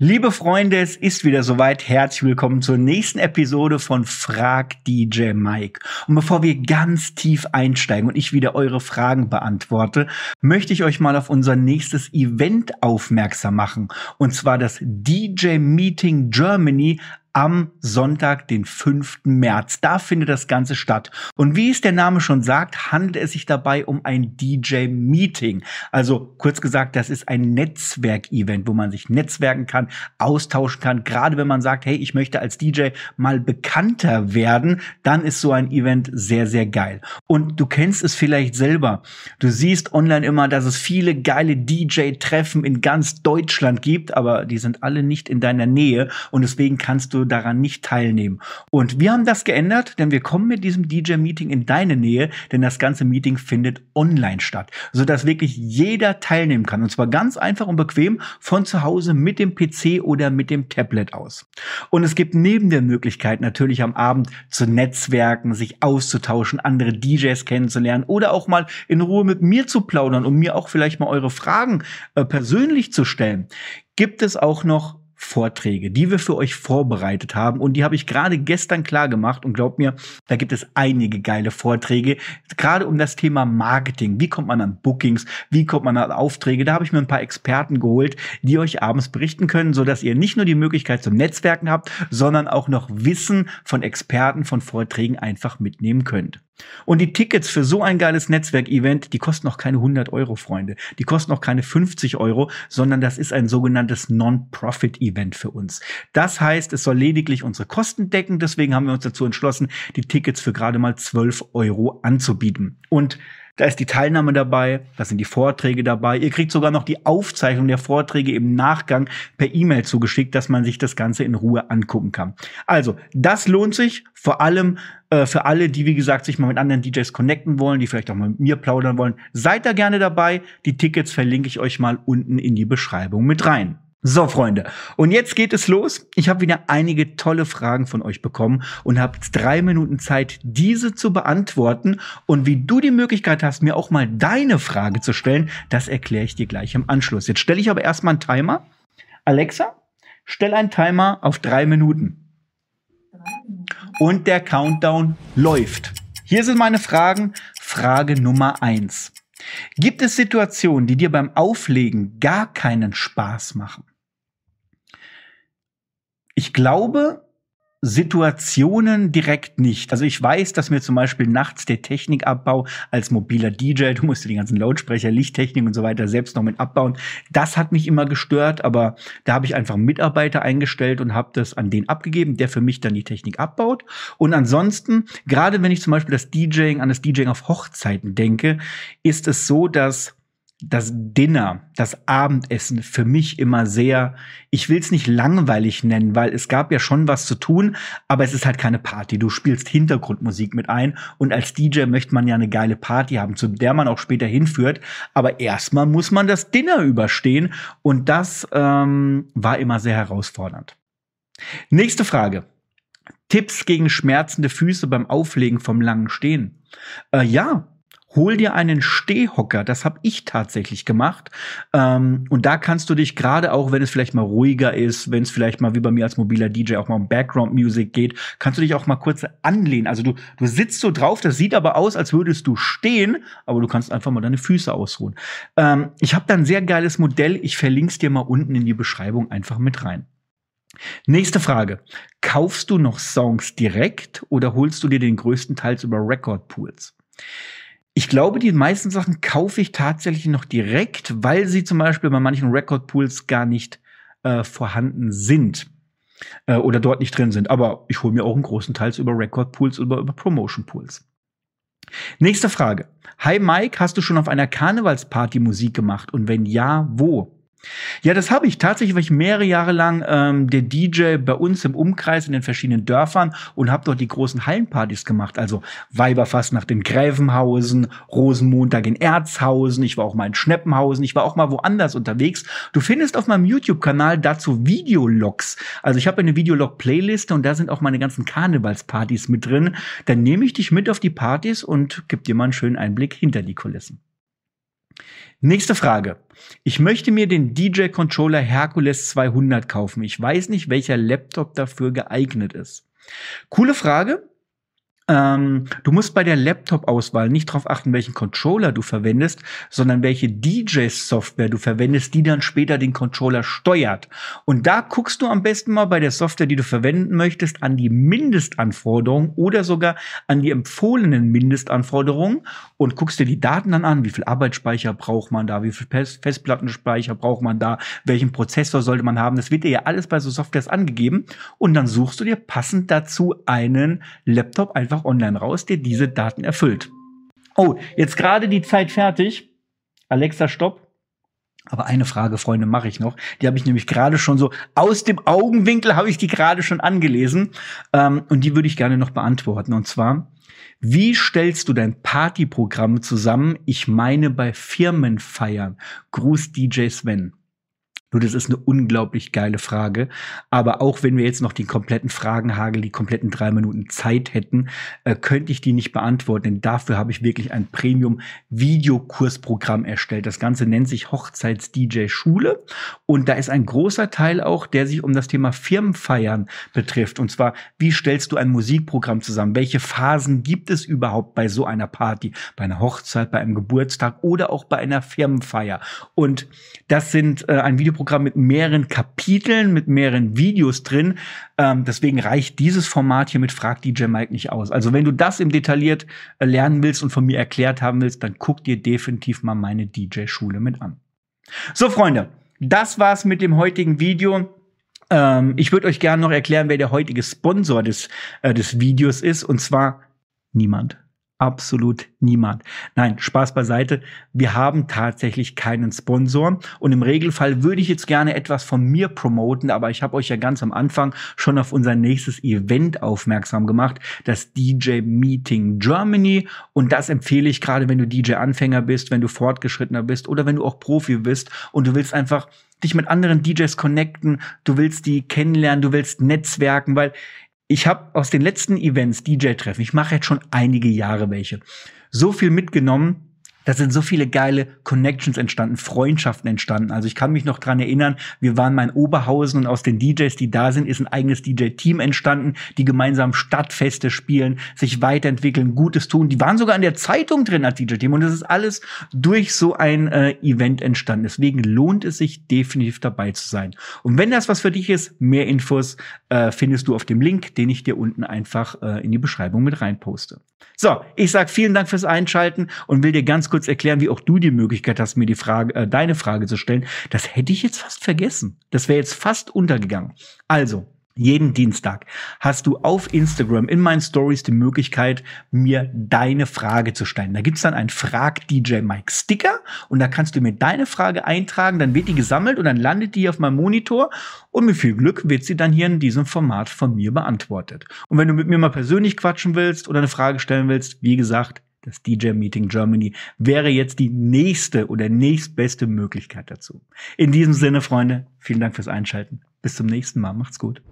Liebe Freunde, es ist wieder soweit. Herzlich willkommen zur nächsten Episode von Frag DJ Mike. Und bevor wir ganz tief einsteigen und ich wieder eure Fragen beantworte, möchte ich euch mal auf unser nächstes Event aufmerksam machen. Und zwar das DJ Meeting Germany am Sonntag, den 5. März. Da findet das Ganze statt. Und wie es der Name schon sagt, handelt es sich dabei um ein DJ-Meeting. Also kurz gesagt, das ist ein Netzwerk-Event, wo man sich netzwerken kann, austauschen kann. Gerade wenn man sagt, hey, ich möchte als DJ mal bekannter werden, dann ist so ein Event sehr, sehr geil. Und du kennst es vielleicht selber. Du siehst online immer, dass es viele geile DJ-Treffen in ganz Deutschland gibt, aber die sind alle nicht in deiner Nähe. Und deswegen kannst du daran nicht teilnehmen. Und wir haben das geändert, denn wir kommen mit diesem DJ-Meeting in deine Nähe, denn das ganze Meeting findet online statt, sodass wirklich jeder teilnehmen kann. Und zwar ganz einfach und bequem von zu Hause mit dem PC oder mit dem Tablet aus. Und es gibt neben der Möglichkeit natürlich am Abend zu netzwerken, sich auszutauschen, andere DJs kennenzulernen oder auch mal in Ruhe mit mir zu plaudern, um mir auch vielleicht mal eure Fragen äh, persönlich zu stellen. Gibt es auch noch Vorträge, die wir für euch vorbereitet haben. Und die habe ich gerade gestern klar gemacht. Und glaubt mir, da gibt es einige geile Vorträge, gerade um das Thema Marketing. Wie kommt man an Bookings? Wie kommt man an Aufträge? Da habe ich mir ein paar Experten geholt, die euch abends berichten können, so dass ihr nicht nur die Möglichkeit zum Netzwerken habt, sondern auch noch Wissen von Experten von Vorträgen einfach mitnehmen könnt. Und die Tickets für so ein geiles Netzwerkevent, die kosten noch keine 100 Euro, Freunde. Die kosten noch keine 50 Euro, sondern das ist ein sogenanntes Non-Profit-Event für uns. Das heißt, es soll lediglich unsere Kosten decken. Deswegen haben wir uns dazu entschlossen, die Tickets für gerade mal 12 Euro anzubieten. Und da ist die Teilnahme dabei, da sind die Vorträge dabei. Ihr kriegt sogar noch die Aufzeichnung der Vorträge im Nachgang per E-Mail zugeschickt, dass man sich das Ganze in Ruhe angucken kann. Also, das lohnt sich vor allem äh, für alle, die, wie gesagt, sich mal mit anderen DJs connecten wollen, die vielleicht auch mal mit mir plaudern wollen. Seid da gerne dabei. Die Tickets verlinke ich euch mal unten in die Beschreibung mit rein. So, Freunde, und jetzt geht es los. Ich habe wieder einige tolle Fragen von euch bekommen und habe drei Minuten Zeit, diese zu beantworten. Und wie du die Möglichkeit hast, mir auch mal deine Frage zu stellen, das erkläre ich dir gleich im Anschluss. Jetzt stelle ich aber erstmal einen Timer. Alexa, stell einen Timer auf drei Minuten. Und der Countdown läuft. Hier sind meine Fragen. Frage Nummer eins. Gibt es Situationen, die dir beim Auflegen gar keinen Spaß machen? Ich glaube, Situationen direkt nicht. Also ich weiß, dass mir zum Beispiel nachts der Technikabbau als mobiler DJ, du musst die ganzen Lautsprecher, Lichttechnik und so weiter selbst noch mit abbauen. Das hat mich immer gestört, aber da habe ich einfach einen Mitarbeiter eingestellt und habe das an den abgegeben, der für mich dann die Technik abbaut. Und ansonsten, gerade wenn ich zum Beispiel das DJing an das DJing auf Hochzeiten denke, ist es so, dass das Dinner, das Abendessen für mich immer sehr, ich will es nicht langweilig nennen, weil es gab ja schon was zu tun, aber es ist halt keine Party. Du spielst Hintergrundmusik mit ein und als DJ möchte man ja eine geile Party haben, zu der man auch später hinführt. Aber erstmal muss man das Dinner überstehen und das ähm, war immer sehr herausfordernd. Nächste Frage. Tipps gegen schmerzende Füße beim Auflegen vom langen Stehen. Äh, ja, hol dir einen Stehhocker. Das habe ich tatsächlich gemacht. Ähm, und da kannst du dich gerade auch, wenn es vielleicht mal ruhiger ist, wenn es vielleicht mal wie bei mir als mobiler DJ auch mal um Background Music geht, kannst du dich auch mal kurz anlehnen. Also du, du sitzt so drauf, das sieht aber aus, als würdest du stehen, aber du kannst einfach mal deine Füße ausruhen. Ähm, ich habe da ein sehr geiles Modell. Ich verlinke es dir mal unten in die Beschreibung einfach mit rein. Nächste Frage. Kaufst du noch Songs direkt oder holst du dir den größten Teils über Record Pools? Ich glaube, die meisten Sachen kaufe ich tatsächlich noch direkt, weil sie zum Beispiel bei manchen Record-Pools gar nicht äh, vorhanden sind äh, oder dort nicht drin sind. Aber ich hole mir auch einen großen Teil über Record-Pools oder über Promotion-Pools. Nächste Frage. Hi Mike, hast du schon auf einer Karnevalsparty Musik gemacht? Und wenn ja, wo? Ja, das habe ich. Tatsächlich war ich mehrere Jahre lang ähm, der DJ bei uns im Umkreis in den verschiedenen Dörfern und habe dort die großen Hallenpartys gemacht. Also Weiberfastnacht in Gräfenhausen, Rosenmontag in Erzhausen. Ich war auch mal in Schneppenhausen. Ich war auch mal woanders unterwegs. Du findest auf meinem YouTube-Kanal dazu Videologs. Also ich habe eine Videolog-Playliste und da sind auch meine ganzen Karnevalspartys mit drin. Dann nehme ich dich mit auf die Partys und gebe dir mal einen schönen Einblick hinter die Kulissen. Nächste Frage. Ich möchte mir den DJ Controller Hercules 200 kaufen. Ich weiß nicht, welcher Laptop dafür geeignet ist. Coole Frage. Ähm, du musst bei der Laptop-Auswahl nicht darauf achten, welchen Controller du verwendest, sondern welche DJ-Software du verwendest, die dann später den Controller steuert. Und da guckst du am besten mal bei der Software, die du verwenden möchtest, an die Mindestanforderungen oder sogar an die empfohlenen Mindestanforderungen und guckst dir die Daten dann an, wie viel Arbeitsspeicher braucht man da, wie viel Festplattenspeicher braucht man da, welchen Prozessor sollte man haben. Das wird dir ja alles bei so Softwares angegeben und dann suchst du dir passend dazu einen Laptop einfach einfach online raus, der diese Daten erfüllt. Oh, jetzt gerade die Zeit fertig. Alexa, stopp. Aber eine Frage, Freunde, mache ich noch. Die habe ich nämlich gerade schon so aus dem Augenwinkel habe ich die gerade schon angelesen ähm, und die würde ich gerne noch beantworten. Und zwar, wie stellst du dein Partyprogramm zusammen? Ich meine bei Firmenfeiern. Gruß DJ Sven. Nur das ist eine unglaublich geile Frage. Aber auch wenn wir jetzt noch den kompletten Fragenhagel, die kompletten drei Minuten Zeit hätten, äh, könnte ich die nicht beantworten. Denn dafür habe ich wirklich ein Premium-Videokursprogramm erstellt. Das Ganze nennt sich Hochzeits-DJ-Schule. Und da ist ein großer Teil auch, der sich um das Thema Firmenfeiern betrifft. Und zwar, wie stellst du ein Musikprogramm zusammen? Welche Phasen gibt es überhaupt bei so einer Party? Bei einer Hochzeit, bei einem Geburtstag oder auch bei einer Firmenfeier? Und das sind äh, ein Videoprogramm, Videoprogramm mit mehreren Kapiteln, mit mehreren Videos drin. Ähm, deswegen reicht dieses Format hier mit Frag DJ Mike nicht aus. Also wenn du das im Detailliert äh, lernen willst und von mir erklärt haben willst, dann guck dir definitiv mal meine DJ-Schule mit an. So, Freunde, das war's mit dem heutigen Video. Ähm, ich würde euch gerne noch erklären, wer der heutige Sponsor des, äh, des Videos ist, und zwar niemand absolut niemand. Nein, Spaß beiseite. Wir haben tatsächlich keinen Sponsor und im Regelfall würde ich jetzt gerne etwas von mir promoten, aber ich habe euch ja ganz am Anfang schon auf unser nächstes Event aufmerksam gemacht, das DJ Meeting Germany und das empfehle ich gerade, wenn du DJ Anfänger bist, wenn du fortgeschrittener bist oder wenn du auch Profi bist und du willst einfach dich mit anderen DJs connecten, du willst die kennenlernen, du willst netzwerken, weil ich habe aus den letzten Events, DJ-Treffen, ich mache jetzt schon einige Jahre welche, so viel mitgenommen, da sind so viele geile Connections entstanden, Freundschaften entstanden. Also ich kann mich noch dran erinnern, wir waren mal in Oberhausen und aus den DJs, die da sind, ist ein eigenes DJ-Team entstanden, die gemeinsam Stadtfeste spielen, sich weiterentwickeln, Gutes tun. Die waren sogar in der Zeitung drin als DJ-Team und das ist alles durch so ein äh, Event entstanden. Deswegen lohnt es sich definitiv dabei zu sein. Und wenn das was für dich ist, mehr Infos äh, findest du auf dem Link, den ich dir unten einfach äh, in die Beschreibung mit reinposte. So, ich sag vielen Dank fürs Einschalten und will dir ganz kurz erklären, wie auch du die Möglichkeit hast, mir die Frage, äh, deine Frage zu stellen. Das hätte ich jetzt fast vergessen. Das wäre jetzt fast untergegangen. Also, jeden Dienstag hast du auf Instagram in meinen Stories die Möglichkeit, mir deine Frage zu stellen. Da gibt's dann einen Frag DJ Mike Sticker und da kannst du mir deine Frage eintragen, dann wird die gesammelt und dann landet die auf meinem Monitor und mit viel Glück wird sie dann hier in diesem Format von mir beantwortet. Und wenn du mit mir mal persönlich quatschen willst oder eine Frage stellen willst, wie gesagt, das DJ Meeting Germany wäre jetzt die nächste oder nächstbeste Möglichkeit dazu. In diesem Sinne, Freunde, vielen Dank fürs Einschalten. Bis zum nächsten Mal. Macht's gut.